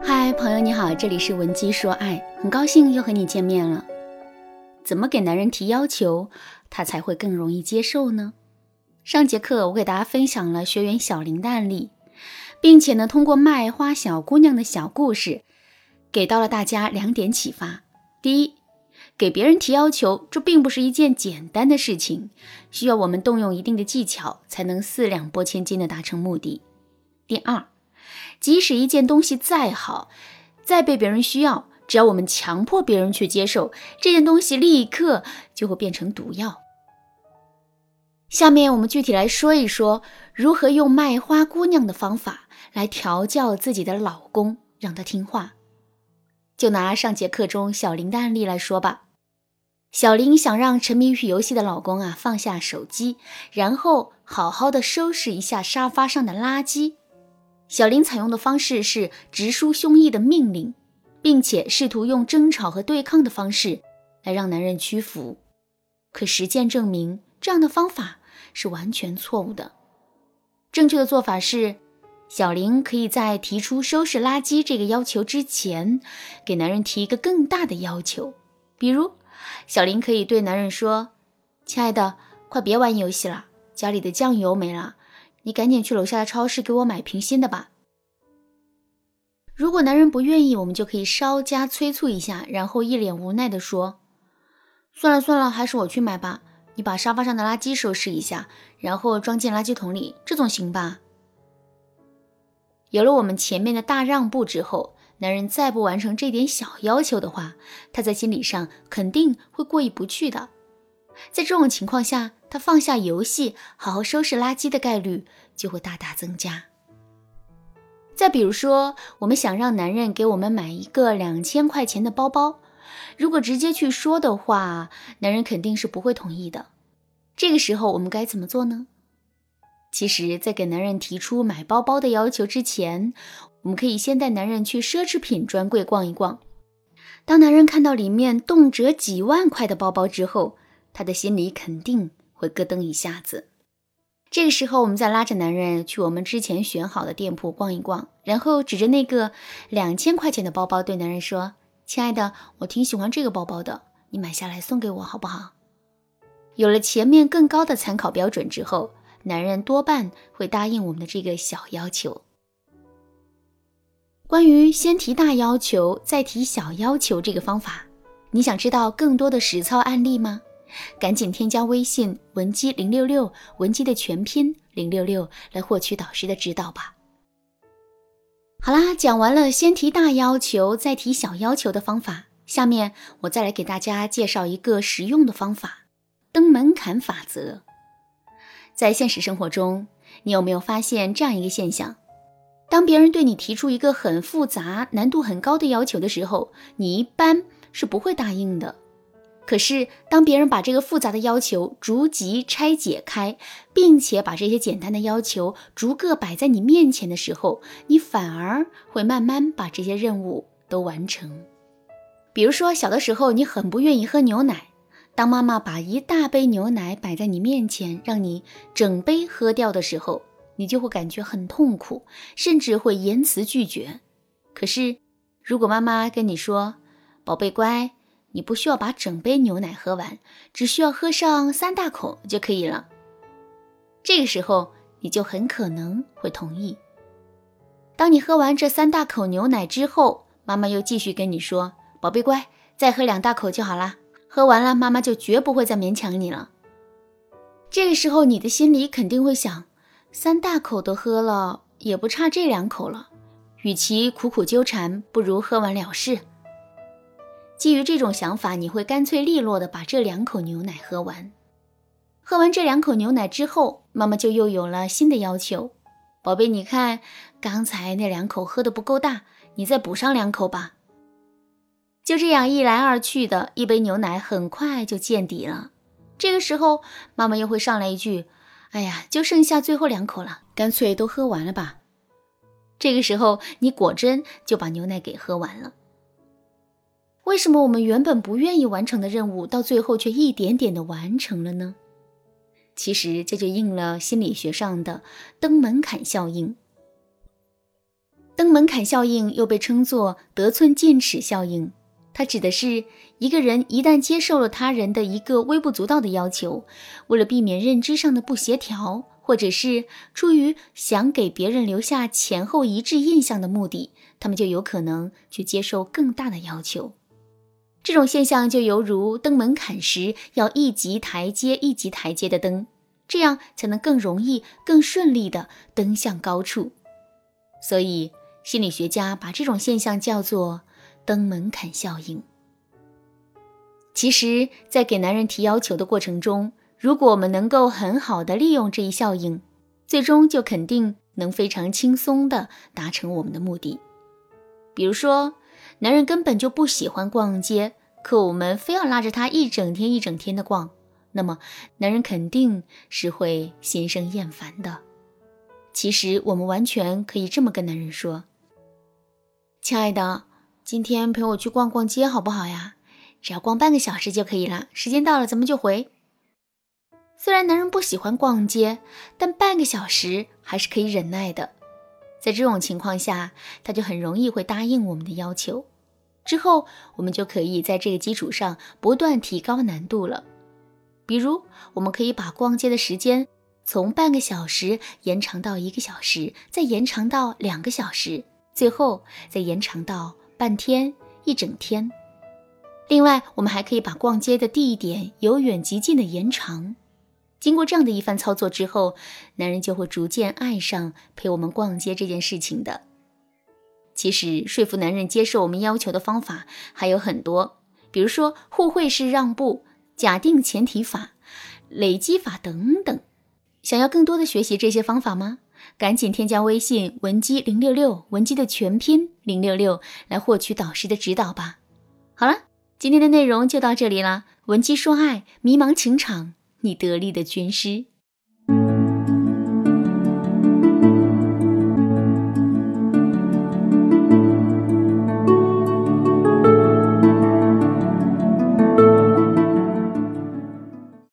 嗨，朋友你好，这里是文姬说爱，很高兴又和你见面了。怎么给男人提要求，他才会更容易接受呢？上节课我给大家分享了学员小林的案例，并且呢，通过卖花小姑娘的小故事，给到了大家两点启发。第一，给别人提要求，这并不是一件简单的事情，需要我们动用一定的技巧，才能四两拨千斤的达成目的。第二。即使一件东西再好，再被别人需要，只要我们强迫别人去接受这件东西，立刻就会变成毒药。下面我们具体来说一说，如何用卖花姑娘的方法来调教自己的老公，让他听话。就拿上节课中小林的案例来说吧，小林想让沉迷于游戏的老公啊放下手机，然后好好的收拾一下沙发上的垃圾。小林采用的方式是直抒胸臆的命令，并且试图用争吵和对抗的方式来让男人屈服。可实践证明，这样的方法是完全错误的。正确的做法是，小林可以在提出收拾垃圾这个要求之前，给男人提一个更大的要求。比如，小林可以对男人说：“亲爱的，快别玩游戏了，家里的酱油没了。”你赶紧去楼下的超市给我买瓶新的吧。如果男人不愿意，我们就可以稍加催促一下，然后一脸无奈地说：“算了算了，还是我去买吧。你把沙发上的垃圾收拾一下，然后装进垃圾桶里，这总行吧？”有了我们前面的大让步之后，男人再不完成这点小要求的话，他在心理上肯定会过意不去的。在这种情况下，他放下游戏，好好收拾垃圾的概率就会大大增加。再比如说，我们想让男人给我们买一个两千块钱的包包，如果直接去说的话，男人肯定是不会同意的。这个时候，我们该怎么做呢？其实，在给男人提出买包包的要求之前，我们可以先带男人去奢侈品专柜逛一逛。当男人看到里面动辄几万块的包包之后，他的心里肯定会咯噔一下子。这个时候，我们再拉着男人去我们之前选好的店铺逛一逛，然后指着那个两千块钱的包包对男人说：“亲爱的，我挺喜欢这个包包的，你买下来送给我好不好？”有了前面更高的参考标准之后，男人多半会答应我们的这个小要求。关于先提大要求再提小要求这个方法，你想知道更多的实操案例吗？赶紧添加微信文姬零六六，文姬的全拼零六六，来获取导师的指导吧。好啦，讲完了先提大要求再提小要求的方法，下面我再来给大家介绍一个实用的方法——登门槛法则。在现实生活中，你有没有发现这样一个现象？当别人对你提出一个很复杂、难度很高的要求的时候，你一般是不会答应的。可是，当别人把这个复杂的要求逐级拆解开，并且把这些简单的要求逐个摆在你面前的时候，你反而会慢慢把这些任务都完成。比如说，小的时候你很不愿意喝牛奶，当妈妈把一大杯牛奶摆在你面前，让你整杯喝掉的时候，你就会感觉很痛苦，甚至会言辞拒绝。可是，如果妈妈跟你说：“宝贝乖。”你不需要把整杯牛奶喝完，只需要喝上三大口就可以了。这个时候，你就很可能会同意。当你喝完这三大口牛奶之后，妈妈又继续跟你说：“宝贝乖，再喝两大口就好啦。”喝完了，妈妈就绝不会再勉强你了。这个时候，你的心里肯定会想：三大口都喝了，也不差这两口了。与其苦苦纠缠，不如喝完了事。基于这种想法，你会干脆利落的把这两口牛奶喝完。喝完这两口牛奶之后，妈妈就又有了新的要求：“宝贝，你看刚才那两口喝的不够大，你再补上两口吧。”就这样一来二去的，一杯牛奶很快就见底了。这个时候，妈妈又会上来一句：“哎呀，就剩下最后两口了，干脆都喝完了吧。”这个时候，你果真就把牛奶给喝完了。为什么我们原本不愿意完成的任务，到最后却一点点的完成了呢？其实这就应了心理学上的登门槛效应。登门槛效应又被称作得寸进尺效应，它指的是一个人一旦接受了他人的一个微不足道的要求，为了避免认知上的不协调，或者是出于想给别人留下前后一致印象的目的，他们就有可能去接受更大的要求。这种现象就犹如登门槛时要一级台阶一级台阶的登，这样才能更容易、更顺利地登向高处。所以。心理学家把这种现象叫做“登门槛效应”。其实，在给男人提要求的过程中，如果我们能够很好的利用这一效应，最终就肯定能非常轻松的达成我们的目的。比如说，男人根本就不喜欢逛街，可我们非要拉着他一整天一整天的逛，那么男人肯定是会心生厌烦的。其实，我们完全可以这么跟男人说。亲爱的，今天陪我去逛逛街好不好呀？只要逛半个小时就可以了。时间到了，咱们就回。虽然男人不喜欢逛街，但半个小时还是可以忍耐的。在这种情况下，他就很容易会答应我们的要求。之后，我们就可以在这个基础上不断提高难度了。比如，我们可以把逛街的时间从半个小时延长到一个小时，再延长到两个小时。最后再延长到半天、一整天。另外，我们还可以把逛街的地点由远及近的延长。经过这样的一番操作之后，男人就会逐渐爱上陪我们逛街这件事情的。其实，说服男人接受我们要求的方法还有很多，比如说互惠式让步、假定前提法、累积法等等。想要更多的学习这些方法吗？赶紧添加微信文姬零六六，文姬的全拼零六六，来获取导师的指导吧。好了，今天的内容就到这里了。文姬说爱，迷茫情场，你得力的军师。